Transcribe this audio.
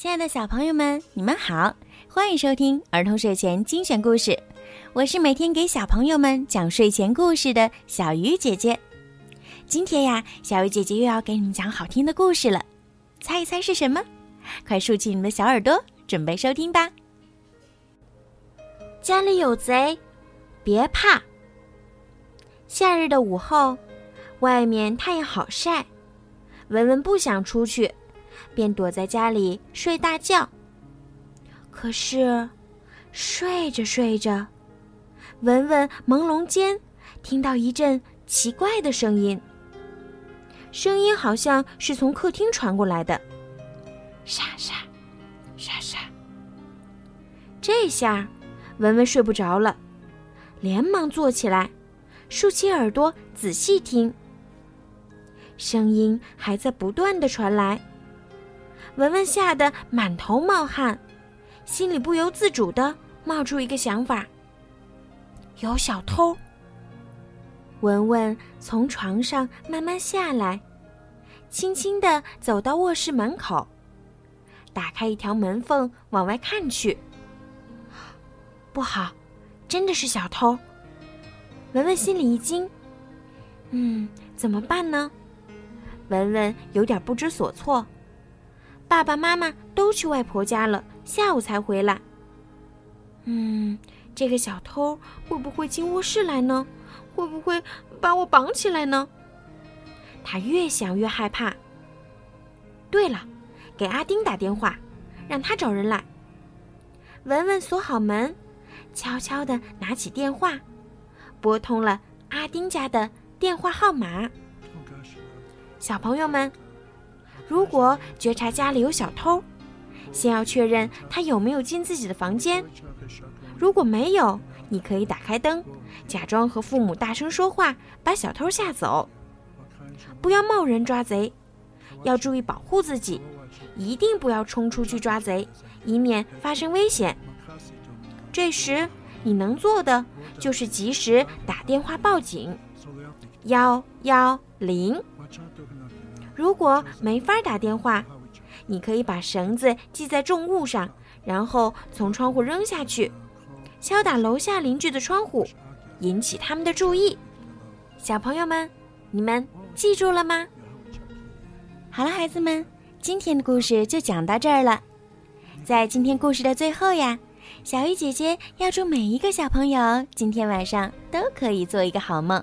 亲爱的小朋友们，你们好，欢迎收听儿童睡前精选故事。我是每天给小朋友们讲睡前故事的小鱼姐姐。今天呀，小鱼姐姐又要给你们讲好听的故事了，猜一猜是什么？快竖起你们的小耳朵，准备收听吧。家里有贼，别怕。夏日的午后，外面太阳好晒，文文不想出去。便躲在家里睡大觉。可是，睡着睡着，文文朦胧间听到一阵奇怪的声音。声音好像是从客厅传过来的，沙沙，沙沙。这下，文文睡不着了，连忙坐起来，竖起耳朵仔细听。声音还在不断的传来。文文吓得满头冒汗，心里不由自主的冒出一个想法：有小偷。文文从床上慢慢下来，轻轻的走到卧室门口，打开一条门缝往外看去。不好，真的是小偷！文文心里一惊，嗯，怎么办呢？文文有点不知所措。爸爸妈妈都去外婆家了，下午才回来。嗯，这个小偷会不会进卧室来呢？会不会把我绑起来呢？他越想越害怕。对了，给阿丁打电话，让他找人来。文文锁好门，悄悄地拿起电话，拨通了阿丁家的电话号码。小朋友们。如果觉察家里有小偷，先要确认他有没有进自己的房间。如果没有，你可以打开灯，假装和父母大声说话，把小偷吓走。不要贸然抓贼，要注意保护自己，一定不要冲出去抓贼，以免发生危险。这时你能做的就是及时打电话报警，幺幺零。如果没法打电话，你可以把绳子系在重物上，然后从窗户扔下去，敲打楼下邻居的窗户，引起他们的注意。小朋友们，你们记住了吗？好了，孩子们，今天的故事就讲到这儿了。在今天故事的最后呀，小鱼姐姐要祝每一个小朋友今天晚上都可以做一个好梦。